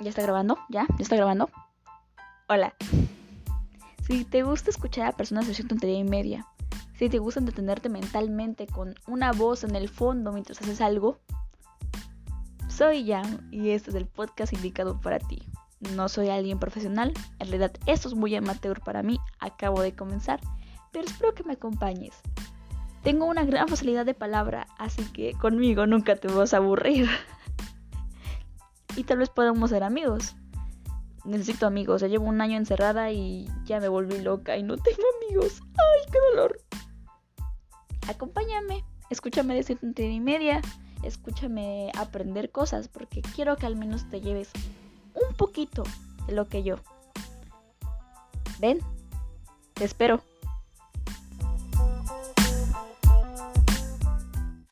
¿Ya está grabando? ¿Ya? ¿Ya está grabando? Hola. Si te gusta escuchar a personas de tontería y media, si te gusta entretenerte mentalmente con una voz en el fondo mientras haces algo, soy Jan y este es el podcast indicado para ti. No soy alguien profesional, en realidad esto es muy amateur para mí, acabo de comenzar, pero espero que me acompañes. Tengo una gran facilidad de palabra, así que conmigo nunca te vas a aburrir. y tal vez podamos ser amigos. Necesito amigos, ya llevo un año encerrada y ya me volví loca y no tengo amigos. ¡Ay, qué dolor! Acompáñame, escúchame de 70 y media, escúchame aprender cosas, porque quiero que al menos te lleves un poquito de lo que yo. Ven, te espero.